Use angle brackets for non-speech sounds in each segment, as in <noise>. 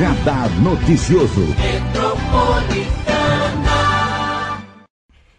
Radar Noticioso.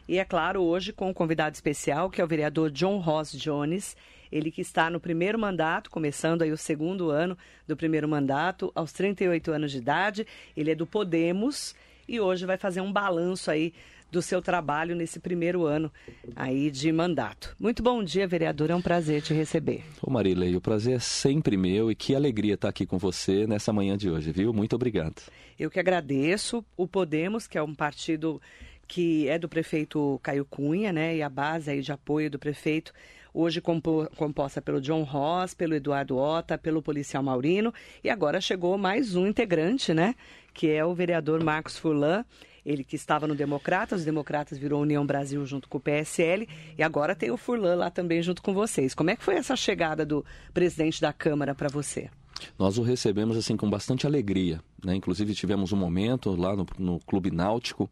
E é claro, hoje com um convidado especial, que é o vereador John Ross Jones. Ele que está no primeiro mandato, começando aí o segundo ano do primeiro mandato, aos 38 anos de idade. Ele é do Podemos e hoje vai fazer um balanço aí do seu trabalho nesse primeiro ano aí de mandato. Muito bom dia, vereador. É um prazer te receber. Ô Marilei, o prazer é sempre meu e que alegria estar aqui com você nessa manhã de hoje, viu? Muito obrigado. Eu que agradeço. O Podemos, que é um partido que é do prefeito Caio Cunha, né? E a base aí de apoio do prefeito, hoje compo composta pelo John Ross, pelo Eduardo Ota, pelo policial Maurino, e agora chegou mais um integrante, né? Que é o vereador Marcos Furlan. Ele que estava no Democratas, os Democratas virou União Brasil junto com o PSL e agora tem o Furlan lá também junto com vocês. Como é que foi essa chegada do presidente da Câmara para você? Nós o recebemos assim com bastante alegria, né? Inclusive tivemos um momento lá no, no Clube Náutico,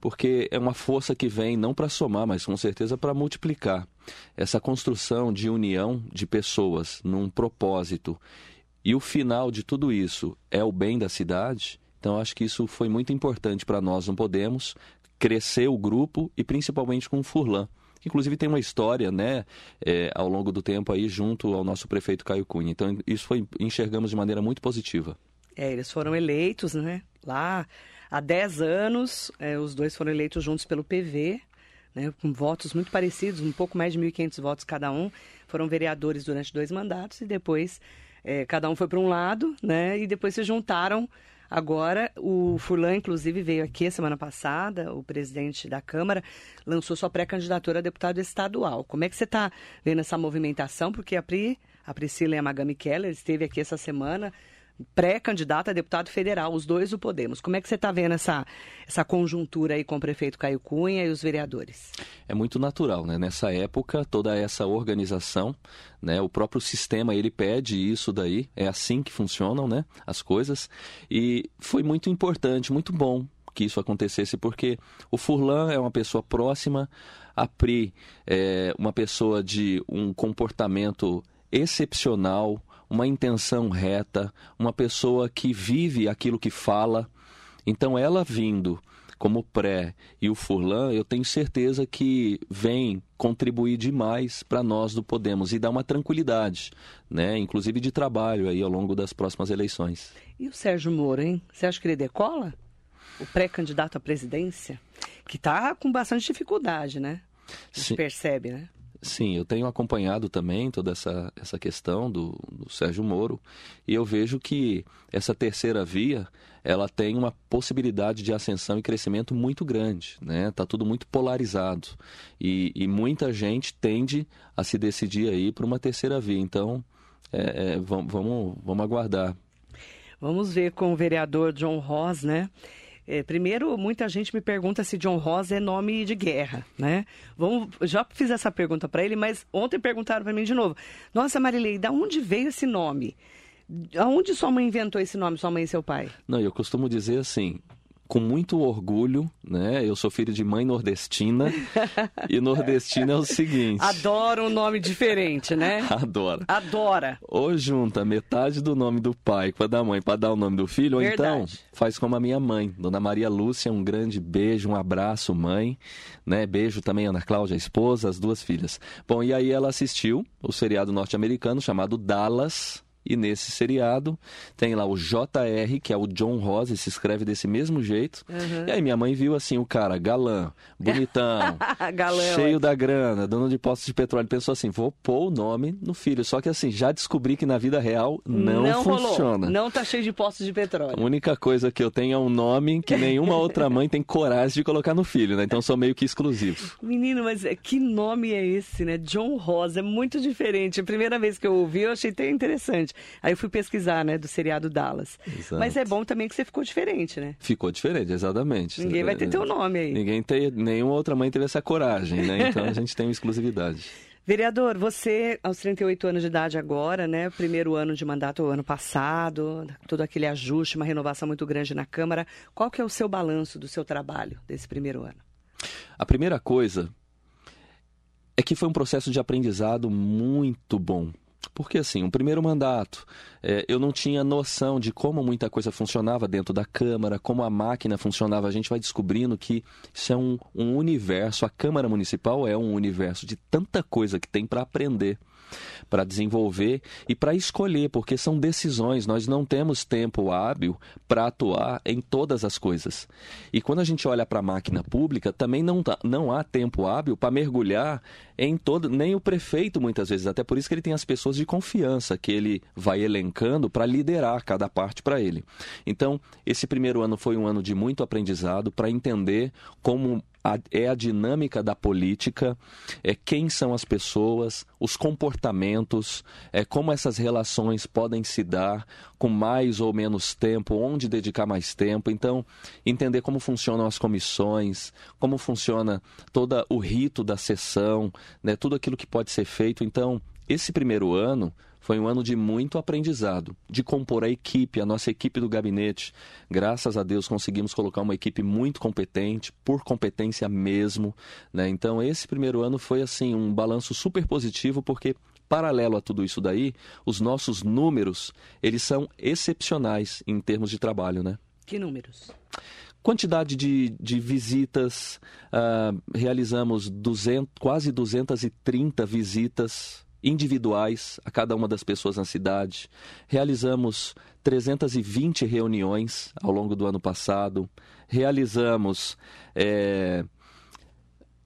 porque é uma força que vem não para somar, mas com certeza para multiplicar essa construção de união de pessoas num propósito. E o final de tudo isso é o bem da cidade. Então, acho que isso foi muito importante para nós, não podemos crescer o grupo e principalmente com o Furlan. Inclusive tem uma história, né, é, ao longo do tempo aí junto ao nosso prefeito Caio Cunha. Então isso foi enxergamos de maneira muito positiva. É, eles foram eleitos, né, lá há 10 anos, é, os dois foram eleitos juntos pelo PV, né, com votos muito parecidos, um pouco mais de 1.500 votos cada um. Foram vereadores durante dois mandatos e depois é, cada um foi para um lado, né, e depois se juntaram Agora, o Furlan, inclusive, veio aqui semana passada, o presidente da Câmara lançou sua pré-candidatura a deputado estadual. Como é que você está vendo essa movimentação? Porque a Pri, a Priscila e a Magami Keller esteve aqui essa semana pré-candidata a deputado federal, os dois do Podemos. Como é que você está vendo essa, essa conjuntura aí com o prefeito Caio Cunha e os vereadores? É muito natural, né? Nessa época, toda essa organização, né? O próprio sistema, ele pede isso daí, é assim que funcionam, né? As coisas. E foi muito importante, muito bom que isso acontecesse, porque o Furlan é uma pessoa próxima, a Pri é uma pessoa de um comportamento excepcional, uma intenção reta, uma pessoa que vive aquilo que fala. Então, ela vindo como pré e o Furlan, eu tenho certeza que vem contribuir demais para nós do Podemos e dar uma tranquilidade, né? Inclusive de trabalho aí ao longo das próximas eleições. E o Sérgio Moro, hein? Você acha que ele decola? O pré-candidato à presidência? Que está com bastante dificuldade, né? A gente Sim. percebe, né? Sim, eu tenho acompanhado também toda essa, essa questão do, do Sérgio Moro e eu vejo que essa terceira via ela tem uma possibilidade de ascensão e crescimento muito grande, né? Tá tudo muito polarizado e, e muita gente tende a se decidir aí para uma terceira via. Então, é, é, vamos, vamos, vamos aguardar. Vamos ver com o vereador John Ross, né? É, primeiro, muita gente me pergunta se John Ross é nome de guerra, né? Vamos, já fiz essa pergunta para ele, mas ontem perguntaram para mim de novo. Nossa, Marilei, da onde veio esse nome? Aonde sua mãe inventou esse nome, sua mãe e seu pai? Não, eu costumo dizer assim, com muito orgulho, né? Eu sou filho de mãe nordestina <laughs> e nordestina é o seguinte. Adoro um nome diferente, né? <laughs> Adora. Adora. Ou junta metade do nome do pai com a da mãe para dar o nome do filho, ou então faz como a minha mãe, Dona Maria Lúcia, um grande beijo, um abraço, mãe, né? Beijo também Ana Cláudia, a esposa, as duas filhas. Bom, e aí ela assistiu o seriado norte-americano chamado Dallas, e nesse seriado tem lá o JR, que é o John Rose, se escreve desse mesmo jeito. Uhum. E aí minha mãe viu assim o cara, galã, bonitão, <laughs> galã, cheio da grana, dono de postos de petróleo. Pensou assim, vou pôr o nome no filho. Só que assim, já descobri que na vida real não, não funciona. Rolou. Não tá cheio de postos de petróleo. A única coisa que eu tenho é um nome que nenhuma <laughs> outra mãe tem coragem de colocar no filho, né? Então sou meio que exclusivo. Menino, mas é, que nome é esse, né? John Rosa, é muito diferente. A primeira vez que eu ouvi, eu achei até interessante. Aí eu fui pesquisar, né, do seriado Dallas. Exato. Mas é bom também que você ficou diferente, né? Ficou diferente, exatamente. Ninguém vai ter teu nome aí. Ninguém tem, nenhuma outra mãe teve essa coragem, né? Então a gente tem uma exclusividade. <laughs> Vereador, você aos 38 anos de idade agora, né? Primeiro ano de mandato ano passado, todo aquele ajuste, uma renovação muito grande na Câmara. Qual que é o seu balanço do seu trabalho desse primeiro ano? A primeira coisa é que foi um processo de aprendizado muito bom Porque, assim, o primeiro mandato, é, eu não tinha noção de como muita coisa funcionava dentro da Câmara, como a máquina funcionava. A gente vai descobrindo que isso é um, um universo. A Câmara Municipal é um universo de tanta coisa que tem para aprender para desenvolver e para escolher, porque são decisões, nós não temos tempo hábil para atuar em todas as coisas. E quando a gente olha para a máquina pública, também não, tá, não há tempo hábil para mergulhar em todo, nem o prefeito muitas vezes, até por isso que ele tem as pessoas de confiança que ele vai elencando para liderar cada parte para ele. Então, esse primeiro ano foi um ano de muito aprendizado para entender como a, é a dinâmica da política, é quem são as pessoas, os comportamentos, é como essas relações podem se dar com mais ou menos tempo, onde dedicar mais tempo. Então, entender como funcionam as comissões, como funciona todo o rito da sessão, né, tudo aquilo que pode ser feito. Então, esse primeiro ano foi um ano de muito aprendizado, de compor a equipe, a nossa equipe do gabinete. Graças a Deus conseguimos colocar uma equipe muito competente, por competência mesmo. Né? Então, esse primeiro ano foi assim um balanço super positivo, porque paralelo a tudo isso daí, os nossos números, eles são excepcionais em termos de trabalho, né? Que números? Quantidade de, de visitas, uh, realizamos 200, quase 230 visitas individuais a cada uma das pessoas na cidade. Realizamos 320 reuniões ao longo do ano passado. Realizamos é,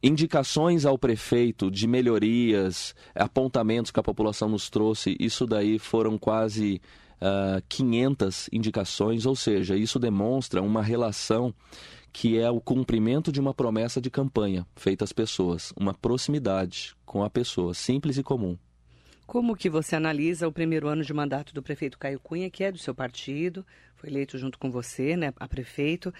indicações ao prefeito de melhorias, apontamentos que a população nos trouxe. Isso daí foram quase uh, ah, 500 indicações, ou seja, isso demonstra uma relação que é o cumprimento de uma promessa de campanha feita às pessoas, uma proximidade com a pessoa, simples e comum. Como que você analisa o primeiro ano de mandato do prefeito Caio Cunha, que é do seu partido, foi eleito junto com você, né, a prefeito,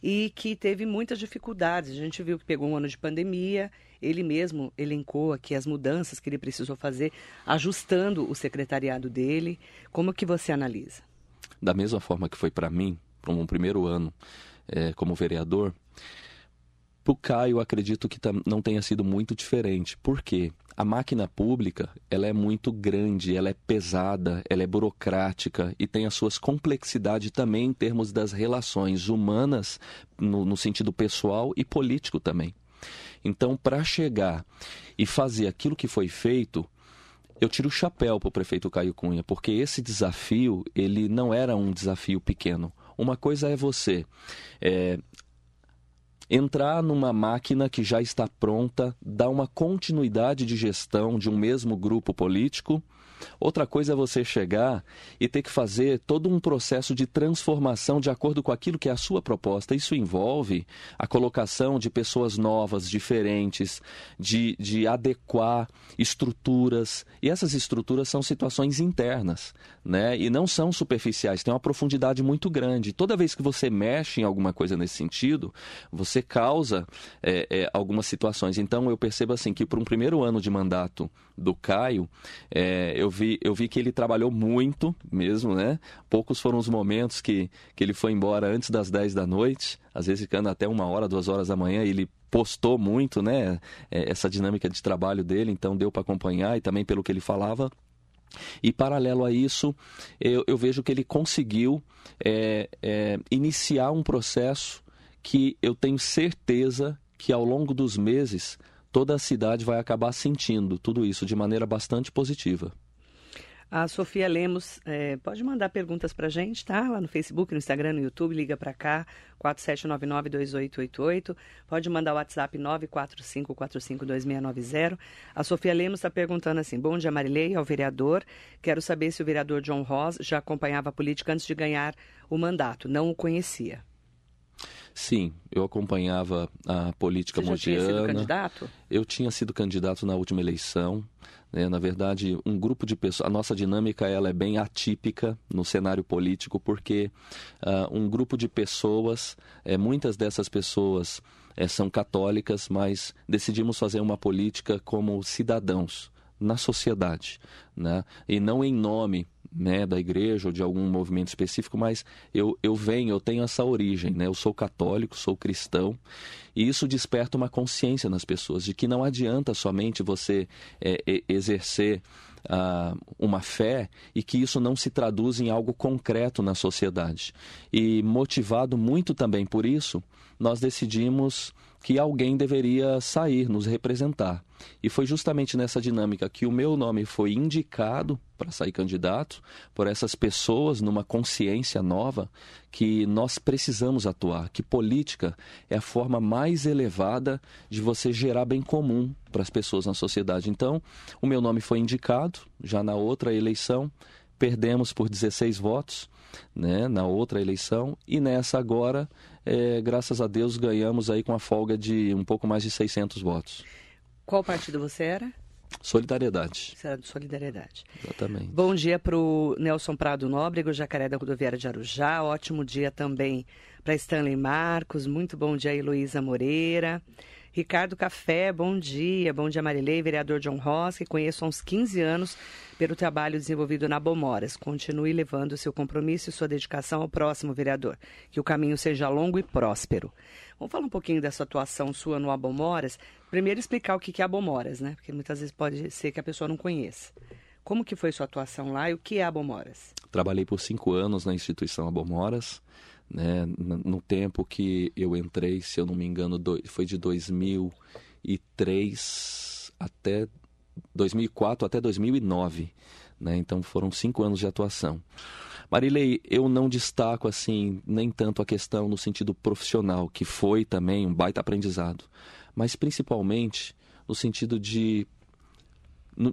e que teve muitas dificuldades. A gente viu que pegou um ano de pandemia, ele mesmo elencou aqui as mudanças que ele precisou fazer, ajustando o secretariado dele. Como que você analisa? Da mesma forma que foi para mim, como um primeiro ano, é, como vereador, para o Caio, acredito que não tenha sido muito diferente. Por quê? A máquina pública ela é muito grande, ela é pesada, ela é burocrática e tem as suas complexidades também em termos das relações humanas, no, no sentido pessoal e político também. Então, para chegar e fazer aquilo que foi feito, eu tiro o chapéu para o prefeito Caio Cunha, porque esse desafio ele não era um desafio pequeno. Uma coisa é você é, entrar numa máquina que já está pronta, dar uma continuidade de gestão de um mesmo grupo político Outra coisa é você chegar e ter que fazer todo um processo de transformação de acordo com aquilo que é a sua proposta. Isso envolve a colocação de pessoas novas, diferentes, de, de adequar estruturas. E essas estruturas são situações internas, né? E não são superficiais, tem uma profundidade muito grande. Toda vez que você mexe em alguma coisa nesse sentido, você causa é, é, algumas situações. Então eu percebo assim que para um primeiro ano de mandato do Caio, é, eu, vi, eu vi que ele trabalhou muito mesmo, né? Poucos foram os momentos que, que ele foi embora antes das 10 da noite, às vezes ficando até uma hora, duas horas da manhã, ele postou muito, né? É, essa dinâmica de trabalho dele, então deu para acompanhar e também pelo que ele falava. E paralelo a isso, eu, eu vejo que ele conseguiu é, é, iniciar um processo que eu tenho certeza que ao longo dos meses toda a cidade vai acabar sentindo tudo isso de maneira bastante positiva. A Sofia Lemos é, pode mandar perguntas para gente, tá? Lá no Facebook, no Instagram, no YouTube, liga para cá, 4799-2888. Pode mandar o WhatsApp 945452690. A Sofia Lemos está perguntando assim, bom dia Marilei, ao vereador. Quero saber se o vereador John Ross já acompanhava a política antes de ganhar o mandato. Não o conhecia. Sim, eu acompanhava a política Você mogiana. Tinha sido candidato? Eu tinha sido candidato na última eleição. Né? Na verdade, um grupo de pessoas. A nossa dinâmica ela é bem atípica no cenário político, porque uh, um grupo de pessoas, é, muitas dessas pessoas é, são católicas, mas decidimos fazer uma política como cidadãos na sociedade, né? e não em nome né, da igreja ou de algum movimento específico, mas eu, eu venho, eu tenho essa origem, né? Eu sou católico, sou cristão, e isso desperta uma consciência nas pessoas de que não adianta somente você é, exercer uh, uma fé e que isso não se traduz em algo concreto na sociedade. E motivado muito também por isso, nós decidimos que alguém deveria sair, nos representar. E foi justamente nessa dinâmica que o meu nome foi indicado para sair candidato por essas pessoas numa consciência nova que nós precisamos atuar, que política é a forma mais elevada de você gerar bem comum para as pessoas na sociedade. Então, o meu nome foi indicado já na outra eleição, perdemos por 16 votos, né, na outra eleição e nessa agora é, graças a Deus, ganhamos aí com a folga de um pouco mais de 600 votos. Qual partido você era? Solidariedade. Era do Solidariedade. Exatamente. Bom dia para o Nelson Prado Nóbrego, Jacaré da Rodoviária de Arujá. Ótimo dia também para Stanley Marcos. Muito bom dia, Heloísa Moreira. Ricardo Café, bom dia. Bom dia, Marilei, vereador John Ross, que conheço há uns 15 anos pelo trabalho desenvolvido na Bomoras. Continue levando seu compromisso e sua dedicação ao próximo vereador. Que o caminho seja longo e próspero. Vamos falar um pouquinho dessa atuação sua no Abomoras. Primeiro explicar o que é Abomoras, né? Porque muitas vezes pode ser que a pessoa não conheça. Como que foi sua atuação lá e o que é Abomoras? Trabalhei por cinco anos na instituição Abomoras né? No tempo que eu entrei, se eu não me engano, foi de 2003 até 2004 até 2009, né? Então foram cinco anos de atuação. Marilei, eu não destaco assim nem tanto a questão no sentido profissional, que foi também um baita aprendizado, mas principalmente no sentido de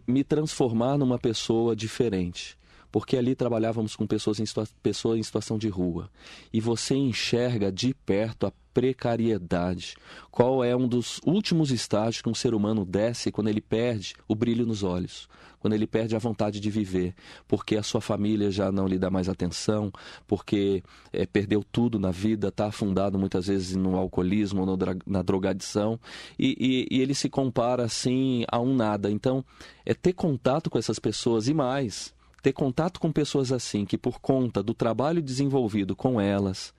me transformar numa pessoa diferente porque ali trabalhávamos com pessoas em, pessoas em situação de rua. E você enxerga de perto a precariedade. Qual é um dos últimos estágios que um ser humano desce quando ele perde o brilho nos olhos, quando ele perde a vontade de viver, porque a sua família já não lhe dá mais atenção, porque é, perdeu tudo na vida, está afundado muitas vezes no alcoolismo, no, na drogadição, e, e, e ele se compara assim a um nada. Então, é ter contato com essas pessoas e mais ter contato com pessoas assim, que por conta do trabalho desenvolvido com elas,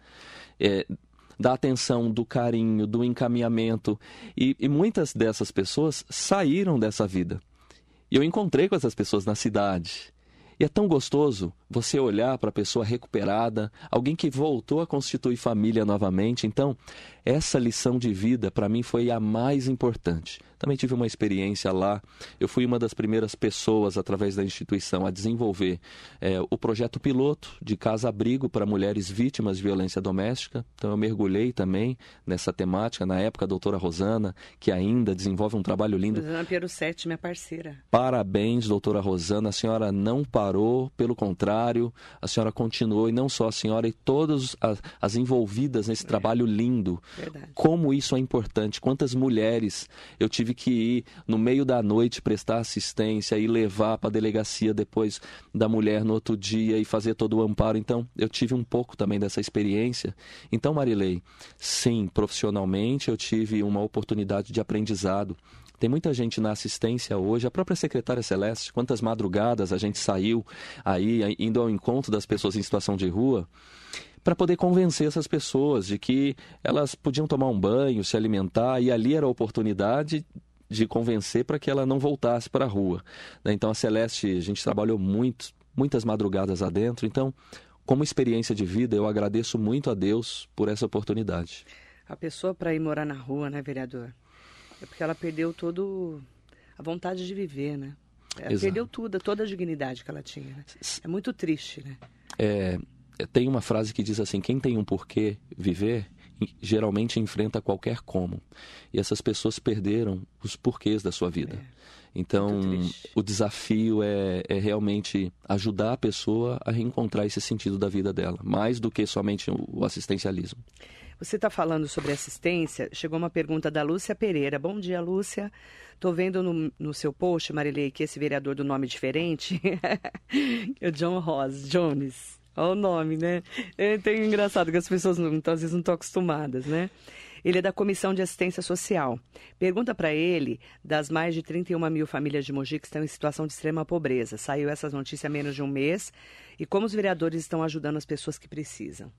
é, da atenção, do carinho, do encaminhamento, e, e muitas dessas pessoas saíram dessa vida. E eu encontrei com essas pessoas na cidade. E é tão gostoso você olhar para a pessoa recuperada, alguém que voltou a constituir família novamente. Então, essa lição de vida para mim foi a mais importante. Também tive uma experiência lá. Eu fui uma das primeiras pessoas, através da instituição, a desenvolver é, o projeto piloto de casa-abrigo para mulheres vítimas de violência doméstica. Então, eu mergulhei também nessa temática. Na época, a doutora Rosana, que ainda desenvolve um trabalho lindo. Rosana Piero Sete, minha parceira. Parabéns, doutora Rosana. A senhora não parou, pelo contrário, a senhora continuou, e não só a senhora, e todas as, as envolvidas nesse é. trabalho lindo. Verdade. Como isso é importante. Quantas mulheres eu tive que ir no meio da noite prestar assistência e levar para a delegacia depois da mulher no outro dia e fazer todo o amparo. Então, eu tive um pouco também dessa experiência. Então, Marilei, sim, profissionalmente eu tive uma oportunidade de aprendizado. Tem muita gente na assistência hoje, a própria secretária Celeste, quantas madrugadas a gente saiu aí, indo ao encontro das pessoas em situação de rua para poder convencer essas pessoas de que elas podiam tomar um banho, se alimentar, e ali era a oportunidade de convencer para que ela não voltasse para a rua. Né? Então a Celeste, a gente trabalhou muito, muitas madrugadas adentro, então como experiência de vida, eu agradeço muito a Deus por essa oportunidade. A pessoa para ir morar na rua, né, vereador? É porque ela perdeu todo a vontade de viver, né? Ela Exato. perdeu tudo, toda a dignidade que ela tinha. Né? É muito triste, né? É, tem uma frase que diz assim: quem tem um porquê viver geralmente enfrenta qualquer como. E essas pessoas perderam os porquês da sua vida. É. Então, o desafio é, é, realmente ajudar a pessoa a reencontrar esse sentido da vida dela, mais do que somente o assistencialismo. Você está falando sobre assistência. Chegou uma pergunta da Lúcia Pereira. Bom dia, Lúcia. Estou vendo no, no, seu post, Marilei, que esse vereador do nome diferente <laughs> é o John Ross Jones. Olha o nome, né? É, tem engraçado que as pessoas não, então, às vezes não estão acostumadas, né? Ele é da Comissão de Assistência Social. Pergunta para ele das mais de 31 mil famílias de Mogi que estão em situação de extrema pobreza. Saiu essa notícia há menos de um mês. E como os vereadores estão ajudando as pessoas que precisam.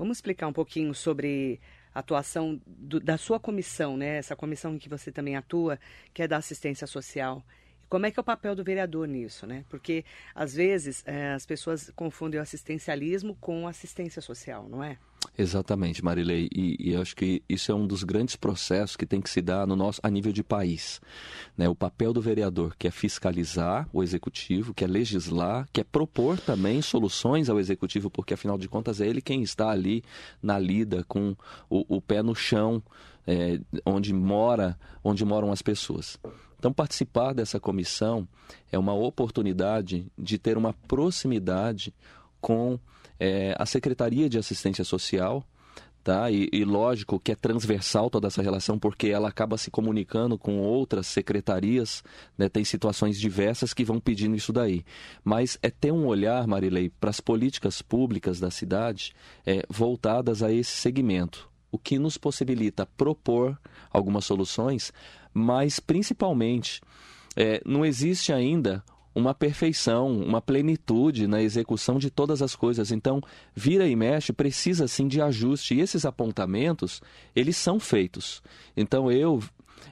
Vamos explicar um pouquinho sobre a atuação do, da sua comissão, né? Essa comissão em que você também atua, que é da assistência social Como é que é o papel do vereador nisso, né? Porque às vezes é, as pessoas confundem o assistencialismo com assistência social, não é? Exatamente, Marilei. E, e acho que isso é um dos grandes processos que tem que se dar no nosso, a nível de país. Né? O papel do vereador, que é fiscalizar o executivo, que é legislar, que é propor também soluções ao executivo, porque afinal de contas é ele quem está ali na lida com o, o pé no chão, é, onde mora, onde moram as pessoas. Então, participar dessa comissão é uma oportunidade de ter uma proximidade com é, a Secretaria de Assistência Social, tá? E, e, lógico que é transversal toda essa relação, porque ela acaba se comunicando com outras secretarias, né? tem situações diversas que vão pedindo isso daí. Mas é ter um olhar, Marilei, para as políticas públicas da cidade é, voltadas a esse segmento, o que nos possibilita propor algumas soluções, mas principalmente é, não existe ainda uma perfeição, uma plenitude na execução de todas as coisas. Então, vira e mexe precisa sim de ajuste. E esses apontamentos, eles são feitos. Então, eu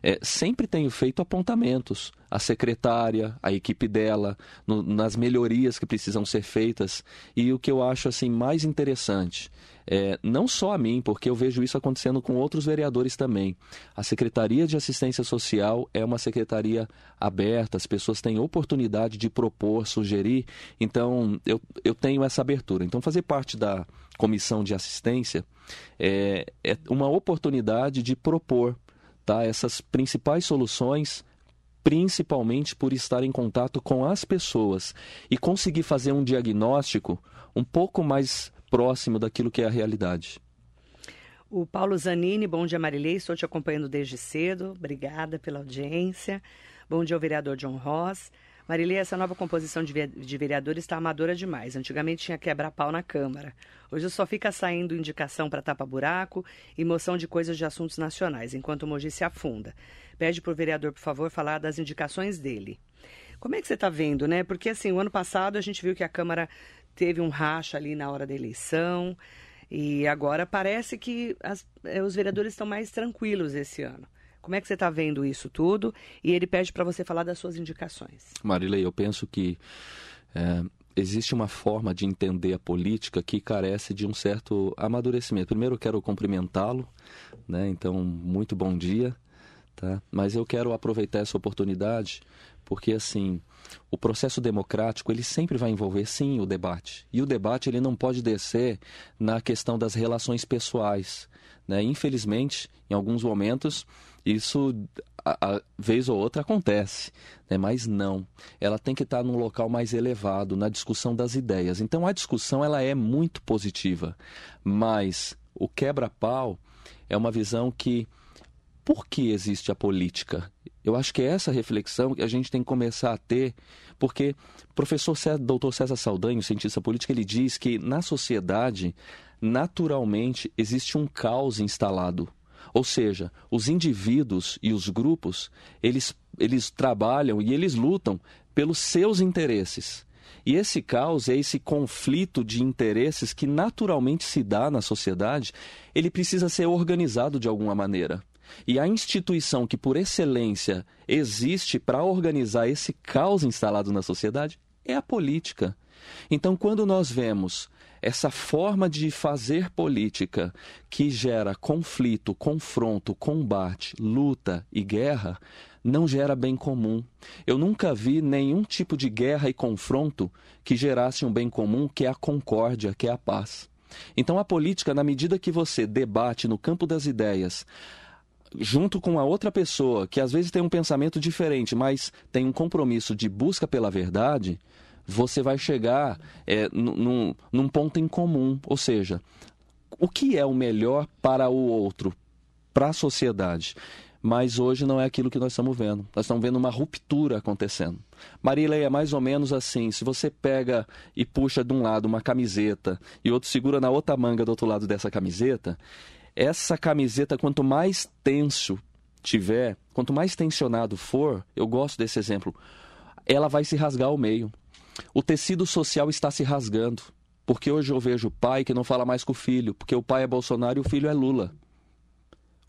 é, sempre tenho feito apontamentos à secretária, à equipe dela, no, nas melhorias que precisam ser feitas. E o que eu acho assim mais interessante é, não só a mim, porque eu vejo isso acontecendo com outros vereadores também. A Secretaria de Assistência Social é uma secretaria aberta, as pessoas têm oportunidade de propor, sugerir, então eu, eu tenho essa abertura. Então, fazer parte da comissão de assistência é, é uma oportunidade de propor tá, essas principais soluções principalmente por estar em contato com as pessoas e conseguir fazer um diagnóstico um pouco mais próximo daquilo que é a realidade. O Paulo Zanini, bom dia Marilei, estou te acompanhando desde cedo, obrigada pela audiência. Bom dia ao vereador John Ross. Marilei, essa nova composição de, vereadores está amadora demais. Antigamente tinha quebra-pau na Câmara. Hoje só fica saindo indicação para tapa-buraco e moção de coisas de assuntos nacionais, enquanto o Mogi se afunda. Pede para o vereador, por favor, falar das indicações dele. Como é que você está vendo, né? Porque assim, o ano passado a gente viu que a Câmara teve um racha ali na hora da eleição. E agora parece que as, eh, os vereadores estão mais tranquilos esse ano. Como é que você está vendo isso tudo? E ele pede para você falar das suas indicações. Marilei, eu penso que é, existe uma forma de entender a política que carece de um certo amadurecimento. Primeiro, eu quero cumprimentá-lo, né? Então, muito bom dia, tá? Mas eu quero aproveitar essa oportunidade porque assim o processo democrático ele sempre vai envolver sim o debate e o debate ele não pode descer na questão das relações pessoais né? infelizmente em alguns momentos isso a, a vez ou outra acontece né? mas não ela tem que estar num local mais elevado na discussão das ideias então a discussão ela é muito positiva mas o quebra-pau é uma visão que por que existe a política? Eu acho que é essa reflexão que a gente tem que começar a ter, porque professor César, doutor César Saldanha, cientista político, ele diz que na sociedade, naturalmente, existe um caos instalado. Ou seja, os indivíduos e os grupos, eles, eles trabalham e eles lutam pelos seus interesses. E esse caos, é esse conflito de interesses que naturalmente se dá na sociedade, ele precisa ser organizado de alguma maneira. E a instituição que, por excelência, existe para organizar esse caos instalado na sociedade é a política. Então, quando nós vemos essa forma de fazer política que gera conflito, confronto, combate, luta e guerra, não gera bem comum. Eu nunca vi nenhum tipo de guerra e confronto que gerasse um bem comum, que é a concórdia, que é a paz. Então, a política, na medida que você debate no campo das ideias junto com a outra pessoa, que às vezes tem um pensamento diferente, mas tem um compromisso de busca pela verdade, você vai chegar é, num, num ponto em comum. Ou seja, o que é o melhor para o outro, para a sociedade? Mas hoje não é aquilo que nós estamos vendo. Nós estamos vendo uma ruptura acontecendo. Marília é mais ou menos assim: se você pega e puxa de um lado uma camiseta e outro segura na outra manga do outro lado dessa camiseta, essa camiseta, quanto mais tenso tiver, quanto mais tensionado for, eu gosto desse exemplo, ela vai se rasgar ao meio. O tecido social está se rasgando. Porque hoje eu vejo pai que não fala mais com o filho, porque o pai é Bolsonaro e o filho é Lula.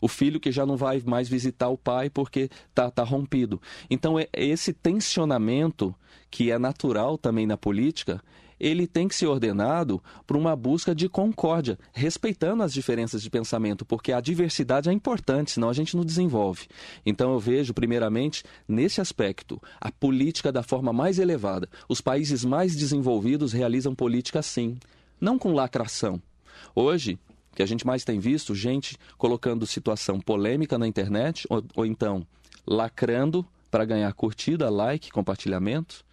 O filho que já não vai mais visitar o pai porque está tá rompido. Então, é, esse tensionamento, que é natural também na política, ele tem que ser ordenado por uma busca de concórdia, respeitando as diferenças de pensamento, porque a diversidade é importante, senão a gente não desenvolve. Então eu vejo, primeiramente, nesse aspecto, a política da forma mais elevada. Os países mais desenvolvidos realizam política assim, não com lacração. Hoje, que a gente mais tem visto, gente colocando situação polêmica na internet, ou, ou então lacrando para ganhar curtida, like, compartilhamento.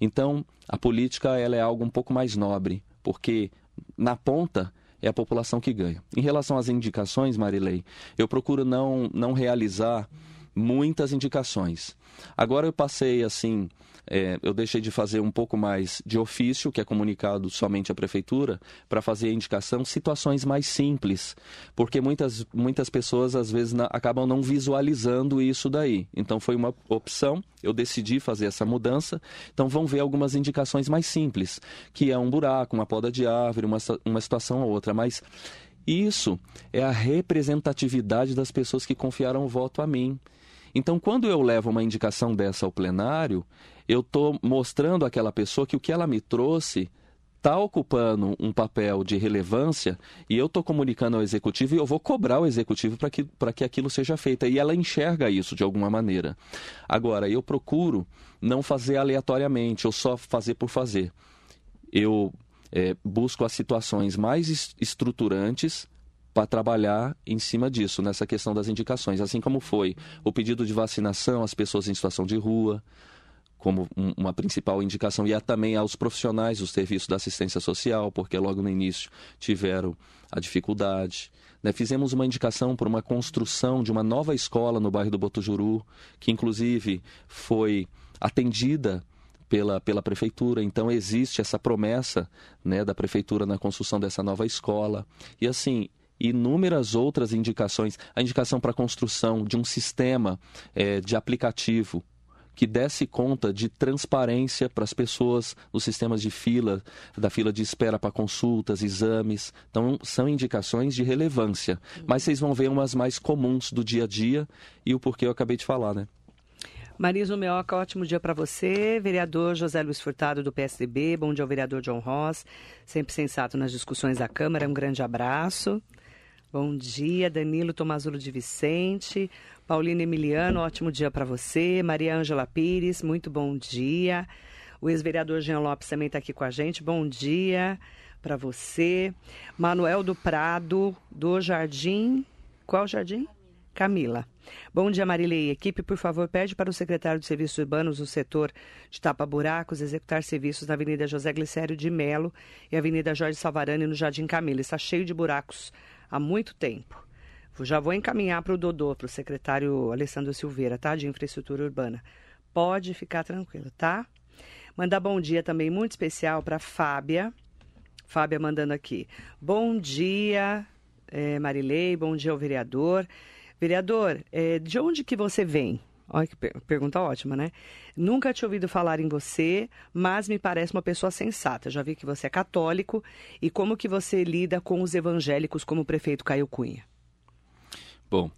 Então, a política ela é algo um pouco mais nobre, porque na ponta é a população que ganha. Em relação às indicações, Marilei, eu procuro não, não realizar muitas indicações. Agora eu passei assim é, eu deixei de fazer um pouco mais de ofício, que é comunicado somente à prefeitura, para fazer a indicação situações mais simples, porque muitas, muitas pessoas às vezes na, acabam não visualizando isso daí. Então foi uma opção, eu decidi fazer essa mudança. Então vão ver algumas indicações mais simples, que é um buraco, uma poda de árvore, uma, uma situação ou outra, mas isso é a representatividade das pessoas que confiaram o voto a mim. Então, quando eu levo uma indicação dessa ao plenário, eu estou mostrando àquela pessoa que o que ela me trouxe está ocupando um papel de relevância e eu estou comunicando ao executivo e eu vou cobrar o executivo para que, que aquilo seja feito. E ela enxerga isso de alguma maneira. Agora, eu procuro não fazer aleatoriamente ou só fazer por fazer. Eu é, busco as situações mais estruturantes para trabalhar em cima disso, nessa questão das indicações. Assim como foi o pedido de vacinação às pessoas em situação de rua, como uma principal indicação e também aos profissionais do serviço da assistência social, porque logo no início tiveram a dificuldade. Né? Fizemos uma indicação por uma construção de uma nova escola no bairro do Botujuru, que inclusive foi atendida pela, pela prefeitura. Então existe essa promessa né, da prefeitura na construção dessa nova escola. E assim, inúmeras outras indicações. A indicação para a construção de um sistema é, de aplicativo que desse conta de transparência para as pessoas nos sistemas de fila, da fila de espera para consultas, exames. Então, são indicações de relevância. Mas vocês vão ver umas mais comuns do dia a dia e o porquê eu acabei de falar, né? Marisa Meoca, ótimo dia para você. Vereador José Luiz Furtado, do PSDB. Bom dia ao vereador John Ross, sempre sensato nas discussões da Câmara. Um grande abraço. Bom dia, Danilo Tomazulo de Vicente. Paulina Emiliano, ótimo dia para você. Maria Ângela Pires, muito bom dia. O ex-vereador Jean Lopes também está aqui com a gente. Bom dia para você. Manuel do Prado, do Jardim. Qual jardim? Camila. Bom dia, Marilei. Equipe, por favor, pede para o secretário de Serviços Urbanos no setor de tapa-buracos executar serviços na Avenida José Glicério de Melo e Avenida Jorge Salvarani, no Jardim Camila. Está cheio de buracos há muito tempo. Já vou encaminhar para o Dodô, para o secretário Alessandro Silveira, tá? De Infraestrutura Urbana. Pode ficar tranquilo, tá? Mandar bom dia também muito especial para Fábia. Fábia mandando aqui. Bom dia, é, Marilei. Bom dia ao vereador. Vereador, é, de onde que você vem? Olha que pergunta ótima, né? Nunca tinha ouvido falar em você, mas me parece uma pessoa sensata. Já vi que você é católico e como que você lida com os evangélicos como o prefeito Caio Cunha. Bom,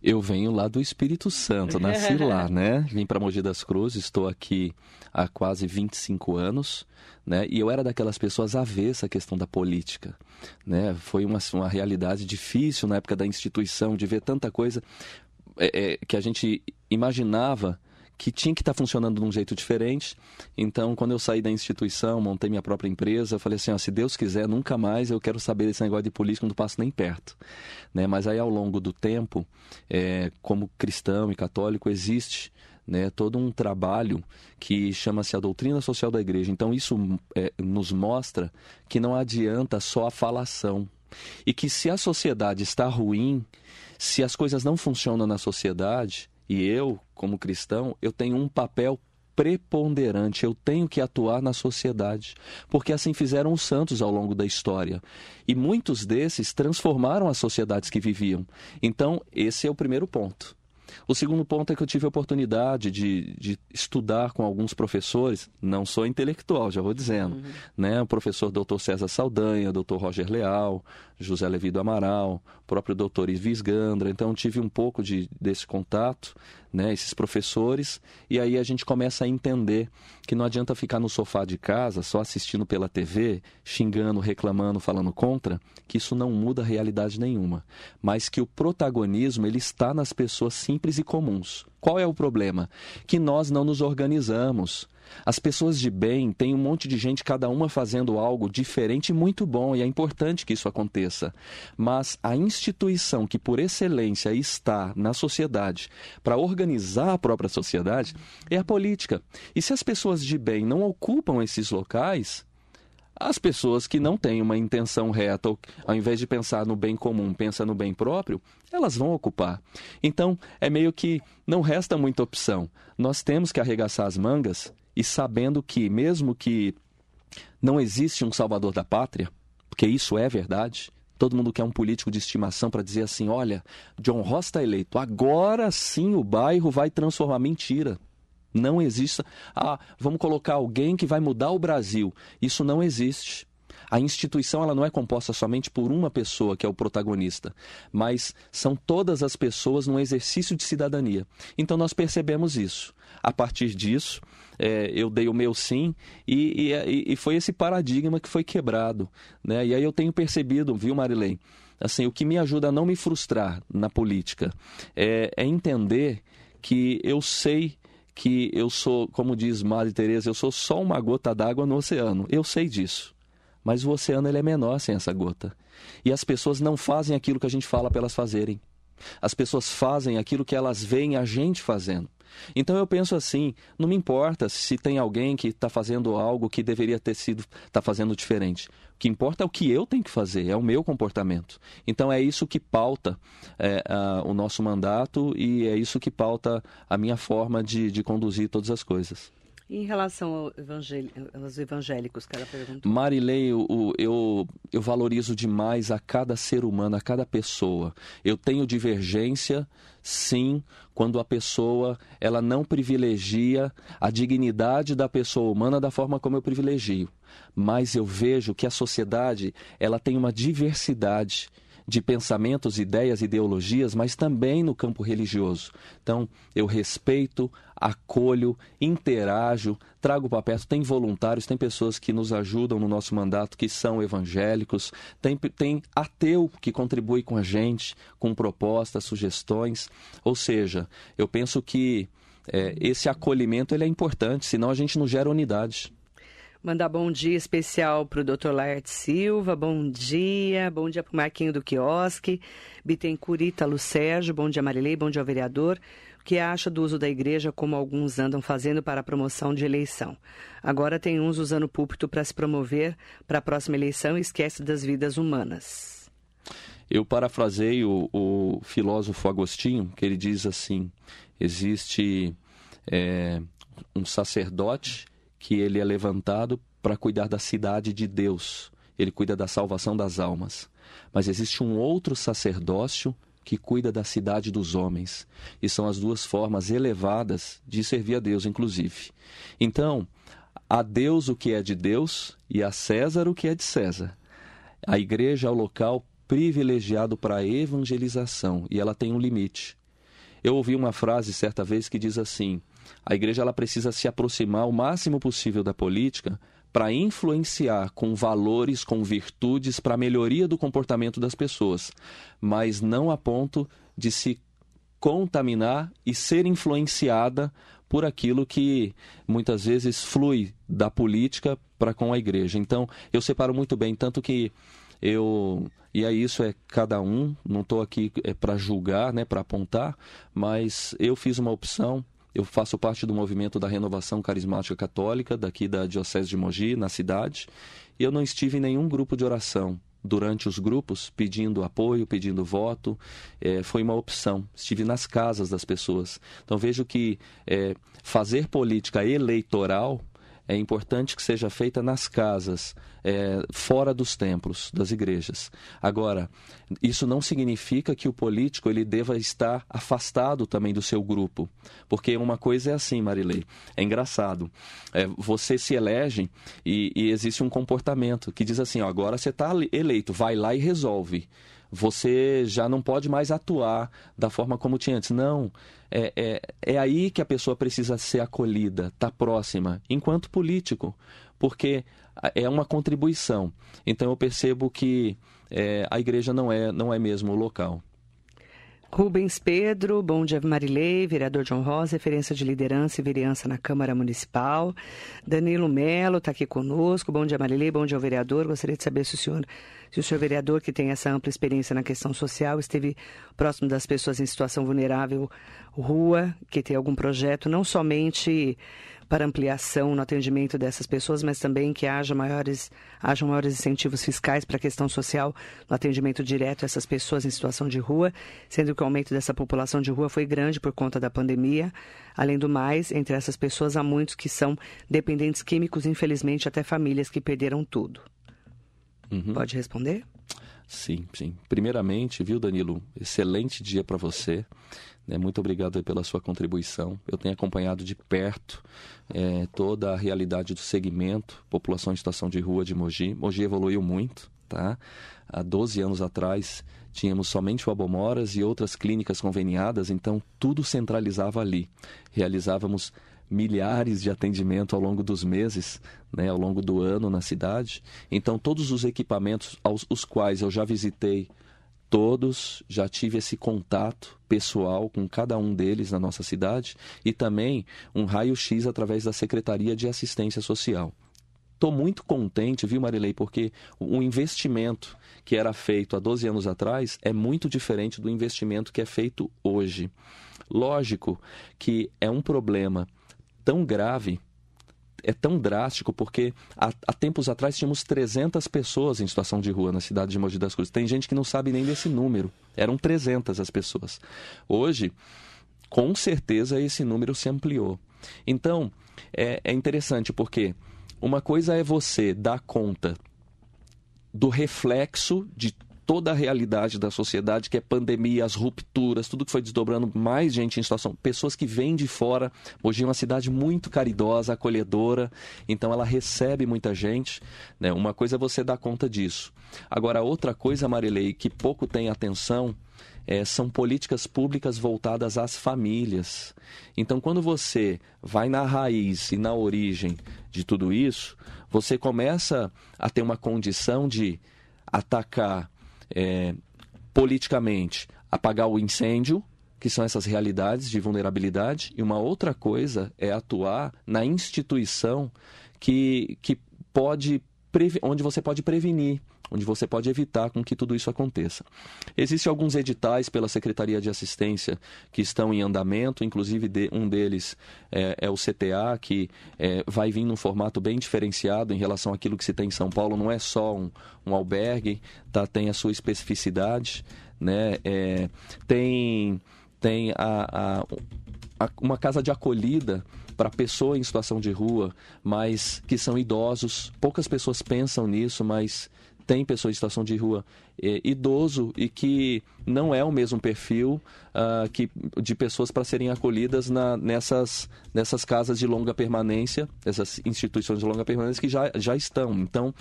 eu venho lá do Espírito Santo, nasci <laughs> lá, né? Vim para Mogi das Cruzes, estou aqui há quase 25 anos, né? E eu era daquelas pessoas avessa à questão da política, né? Foi uma, uma realidade difícil na época da instituição, de ver tanta coisa é, é, que a gente imaginava que tinha que estar tá funcionando de um jeito diferente. Então, quando eu saí da instituição, montei minha própria empresa, falei assim, ó, se Deus quiser, nunca mais eu quero saber desse negócio de política, não passo nem perto. Né? Mas aí, ao longo do tempo, é, como cristão e católico, existe né, todo um trabalho que chama-se a doutrina social da igreja. Então, isso é, nos mostra que não adianta só a falação. E que se a sociedade está ruim, se as coisas não funcionam na sociedade, e eu, como cristão, eu tenho um papel preponderante, eu tenho que atuar na sociedade, porque assim fizeram os santos ao longo da história. E muitos desses transformaram as sociedades que viviam. Então, esse é o primeiro ponto. O segundo ponto é que eu tive a oportunidade de, de estudar com alguns professores, não sou intelectual, já vou dizendo, uhum. né? O professor Dr. César Saldanha, Dr. Roger Leal, José Levi do Amaral, próprio doutor Ivis Gandra, então tive um pouco de, desse contato, né, esses professores, e aí a gente começa a entender que não adianta ficar no sofá de casa só assistindo pela TV, xingando, reclamando, falando contra, que isso não muda realidade nenhuma, mas que o protagonismo ele está nas pessoas simples e comuns. Qual é o problema? Que nós não nos organizamos. As pessoas de bem têm um monte de gente, cada uma fazendo algo diferente e muito bom, e é importante que isso aconteça. Mas a instituição que, por excelência, está na sociedade para organizar a própria sociedade é a política. E se as pessoas de bem não ocupam esses locais, as pessoas que não têm uma intenção reta, ao invés de pensar no bem comum, pensa no bem próprio, elas vão ocupar. Então, é meio que não resta muita opção. Nós temos que arregaçar as mangas e sabendo que, mesmo que não existe um salvador da pátria, porque isso é verdade, todo mundo quer um político de estimação para dizer assim: olha, John Ross está eleito, agora sim o bairro vai transformar. Mentira. Não existe. Ah, vamos colocar alguém que vai mudar o Brasil. Isso não existe. A instituição ela não é composta somente por uma pessoa que é o protagonista, mas são todas as pessoas no exercício de cidadania. Então nós percebemos isso. A partir disso, é, eu dei o meu sim e, e, e, foi esse paradigma que foi quebrado. Né? E aí eu tenho percebido, viu, Marilene? Assim, o que me ajuda a não me frustrar na política é, é entender que eu sei que eu sou, como diz Maria Tereza, eu sou só uma gota d'água no oceano. Eu sei disso. Mas o oceano ele é menor sem essa gota. E as pessoas não fazem aquilo que a gente fala para elas fazerem. As pessoas fazem aquilo que elas veem a gente fazendo. Então eu penso assim, não me importa se tem alguém que está fazendo algo que deveria ter sido, está fazendo diferente. O que importa é o que eu tenho que fazer, é o meu comportamento. Então é isso que pauta é, a, o nosso mandato e é isso que pauta a minha forma de, de conduzir todas as coisas. Em relação ao aos evangélicos que ela perguntou. Marilei, eu, eu, eu valorizo demais a cada ser humano, a cada pessoa. Eu tenho divergência, sim, quando a pessoa ela não privilegia a dignidade da pessoa humana da forma como eu privilegio. Mas eu vejo que a sociedade ela tem uma diversidade de pensamentos, ideias, ideologias, mas também no campo religioso. Então, eu respeito, acolho, interajo, trago para perto. Tem voluntários, tem pessoas que nos ajudam no nosso mandato que são evangélicos, tem, tem ateu que contribui com a gente, com propostas, sugestões. Ou seja, eu penso que é, esse acolhimento ele é importante, senão a gente não gera unidade. Mandar bom dia especial para o Dr. Laerte Silva, bom dia, bom dia para o Marquinho do Quiosque, Bittencourt Ítalo Sérgio, bom dia Marilei, bom dia ao vereador. Que acha do uso da igreja como alguns andam fazendo para a promoção de eleição? Agora tem uns usando o púlpito para se promover para a próxima eleição e esquece das vidas humanas. Eu parafraseio o, o filósofo Agostinho, que ele diz assim, existe é, um sacerdote que ele é levantado para cuidar da cidade de Deus. Ele cuida da salvação das almas. Mas existe um outro sacerdócio que cuida da cidade dos homens. E são as duas formas elevadas de servir a Deus, inclusive. Então, a Deus o que é de Deus e a César o que é de César. A igreja é o local privilegiado para a evangelização e ela tem um limite. Eu ouvi uma frase certa vez que diz assim: a igreja ela precisa se aproximar o máximo possível da política para influenciar com valores, com virtudes, para a melhoria do comportamento das pessoas, mas não a ponto de se contaminar e ser influenciada por aquilo que muitas vezes flui da política para com a igreja. Então, eu separo muito bem, tanto que eu e aí isso é cada um, não estou aqui é, para julgar, né, para apontar, mas eu fiz uma opção eu faço parte do movimento da Renovação Carismática Católica, daqui da Diocese de Mogi, na cidade, e eu não estive em nenhum grupo de oração. Durante os grupos, pedindo apoio, pedindo voto, é, foi uma opção. Estive nas casas das pessoas. Então vejo que é, fazer política eleitoral é importante que seja feita nas casas, é, fora dos templos, das igrejas. Agora, isso não significa que o político ele deva estar afastado também do seu grupo, porque uma coisa é assim, Marilei, é engraçado. É, você se elege e, e, existe um comportamento que diz assim: ó, agora você está eleito, vai lá e resolve você já não pode mais atuar da forma como tinha antes. Não. É, é, é aí que a pessoa precisa ser acolhida, tá próxima, enquanto político, porque é uma contribuição. Então eu percebo que é, a igreja não é, não é mesmo o local. Rubens Pedro, bom dia Marilei, vereador John Rosa, referência de liderança e vereança na Câmara Municipal. Danilo Melo está aqui conosco, bom dia Marilei, bom dia ao vereador. Gostaria de saber se o senhor, se o senhor vereador que tem essa ampla experiência na questão social, esteve próximo das pessoas em situação vulnerável, rua, que tem algum projeto, não somente para ampliação no atendimento dessas pessoas, mas também que haja maiores, hajam maiores incentivos fiscais para a questão social no atendimento direto a essas pessoas em situação de rua, sendo que o aumento dessa população de rua foi grande por conta da pandemia. Além do mais, entre essas pessoas há muitos que são dependentes químicos, infelizmente até famílias que perderam tudo. Uhum. Pode responder? Sim, sim. Primeiramente, viu, Danilo? Excelente dia para você. Né? Muito obrigado pela sua contribuição. Eu tenho acompanhado de perto é, toda a realidade do segmento, população em situação de rua de Mogi. Mogi evoluiu muito, tá? Há 12 anos atrás tínhamos somente o Abomoras e outras clínicas conveniadas, então tudo centralizava ali. Realizávamos milhares de atendimentos ao longo dos meses, né, ao longo do ano na cidade. Então todos os equipamentos aos os quais eu já visitei todos, já tive esse contato pessoal com cada um deles na nossa cidade e também um raio-x através da Secretaria de Assistência Social. Estou muito contente, viu, Marilei, porque o investimento que era feito há 12 anos atrás é muito diferente do investimento que é feito hoje. Lógico que é um problema tão grave é tão drástico porque há, há, tempos atrás tínhamos 300 pessoas em situação de rua na cidade de Mogi das Cruzes. Tem gente que não sabe nem desse número. Eram 300 as pessoas. Hoje, com certeza, esse número se ampliou. Então, é, é interessante porque uma coisa é você dar conta do reflexo de toda a realidade da sociedade, que é pandemia, as rupturas, tudo que foi desdobrando, mais gente em situação, pessoas que vêm de fora. Hoje é uma cidade muito caridosa, acolhedora, então ela recebe muita gente. Né? Uma coisa é você dar conta disso. Agora, outra coisa, Marilei, que pouco tem atenção, é, são políticas públicas voltadas às famílias. Então, quando você vai na raiz e na origem de tudo isso, você começa a ter uma condição de atacar é, politicamente apagar o incêndio, que são essas realidades de vulnerabilidade, e uma outra coisa é atuar na instituição que, que pode onde você pode prevenir, onde você pode evitar com que tudo isso aconteça. Existem alguns editais pela Secretaria de Assistência que estão em andamento, inclusive de, um deles é, é, o CTA, que é, vai vir num formato bem diferenciado em relação àquilo que se tem em São Paulo. Não é só um, um albergue, tá? tem a sua especificidade. Né? É, tem tem a, a, a, uma casa de acolhida para pessoa em situação de rua, mas que são idosos. Poucas pessoas pensam nisso, mas tem pessoa em situação de rua é, idoso e que não é o mesmo perfil uh, que, de pessoas para serem acolhidas na, nessas, nessas casas de longa permanência, essas instituições de longa permanência que já, já estão. Então,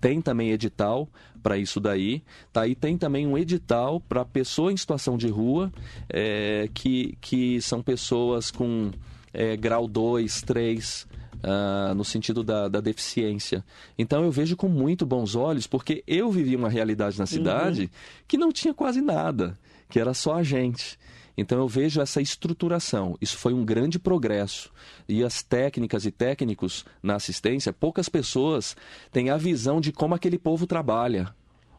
tem também edital para isso daí. Tá? E tem também um edital para pessoa em situação de rua, é, que, que são pessoas com é, grau 2, 3, uh, no sentido da, da, deficiência. Então eu vejo com muito bons olhos, porque eu vivi uma realidade na cidade uhum. que não tinha quase nada, que era só a gente. Então eu vejo essa estruturação. Isso foi um grande progresso. E as técnicas e técnicos na assistência, poucas pessoas têm a visão de como aquele povo trabalha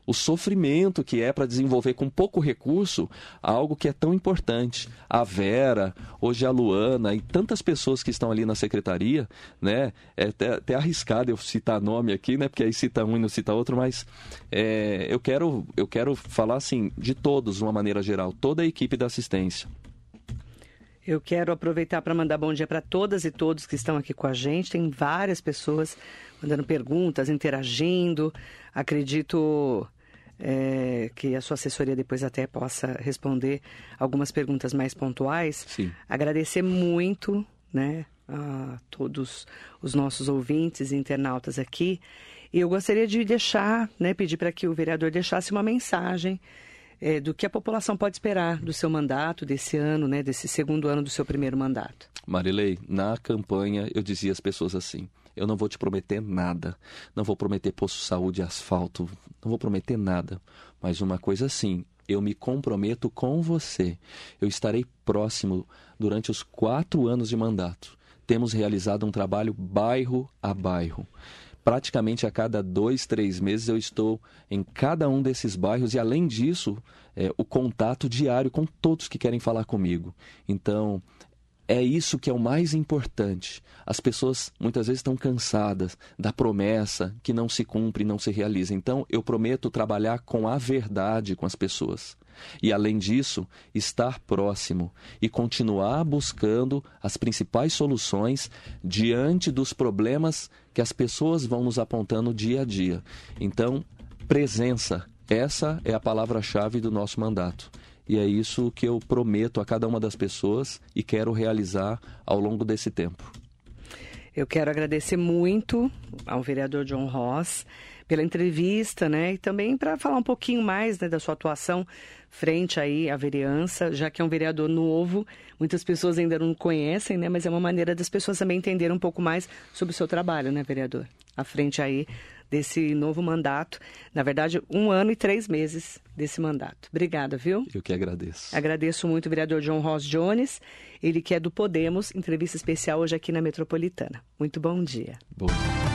o sofrimento que é para desenvolver com pouco recurso algo que é tão importante. A Vera, hoje a Luana e tantas pessoas que estão ali na secretaria, né? É até, até arriscado eu citar nome aqui, né? Porque aí cita um e não cita outro, mas é, eu, quero, eu quero falar assim de todos, de uma maneira geral, toda a equipe da assistência. Eu quero aproveitar para mandar bom dia para todas e todos que estão aqui com a gente. Tem várias pessoas mandando perguntas, interagindo. Acredito é, que a sua assessoria depois até possa responder algumas perguntas mais pontuais. Sim. Agradecer muito, né, a todos os nossos ouvintes e internautas aqui. E eu gostaria de deixar, né, pedir para que o vereador deixasse uma mensagem é, do que a população pode esperar do seu mandato, desse ano, né, desse segundo ano do seu primeiro mandato. Marilei, na campanha eu dizia às pessoas assim: eu não vou te prometer nada, não vou prometer posto de saúde, asfalto, não vou prometer nada, mas uma coisa sim, eu me comprometo com você. Eu estarei próximo durante os quatro anos de mandato. Temos realizado um trabalho bairro a bairro praticamente a cada dois, três meses eu estou em cada um desses bairros e, além disso, é, o contato diário com todos que querem falar comigo. Então, é isso que é o mais importante. As pessoas muitas vezes estão cansadas da promessa que não se cumpre, não se realiza. Então, eu prometo trabalhar com a verdade com as pessoas. E, além disso, estar próximo e continuar buscando as principais soluções diante dos problemas que as pessoas vão nos apontando dia a dia. Então, presença. Essa é a palavra-chave do nosso mandato. E é isso que eu prometo a cada uma das pessoas e quero realizar ao longo desse tempo. Eu quero agradecer muito ao vereador John Ross pela entrevista, né? E também para falar um pouquinho mais né, da sua atuação frente aí à vereança, já que é um vereador novo, muitas pessoas ainda não conhecem, né? Mas é uma maneira das pessoas também entenderem um pouco mais sobre o seu trabalho, né, vereador? À frente aí desse novo mandato. Na verdade, um ano e três meses desse mandato. Obrigada, viu? Eu que agradeço. Agradeço muito o vereador John Ross Jones, ele que é do Podemos, entrevista especial hoje aqui na Metropolitana. Muito bom dia. Bom dia.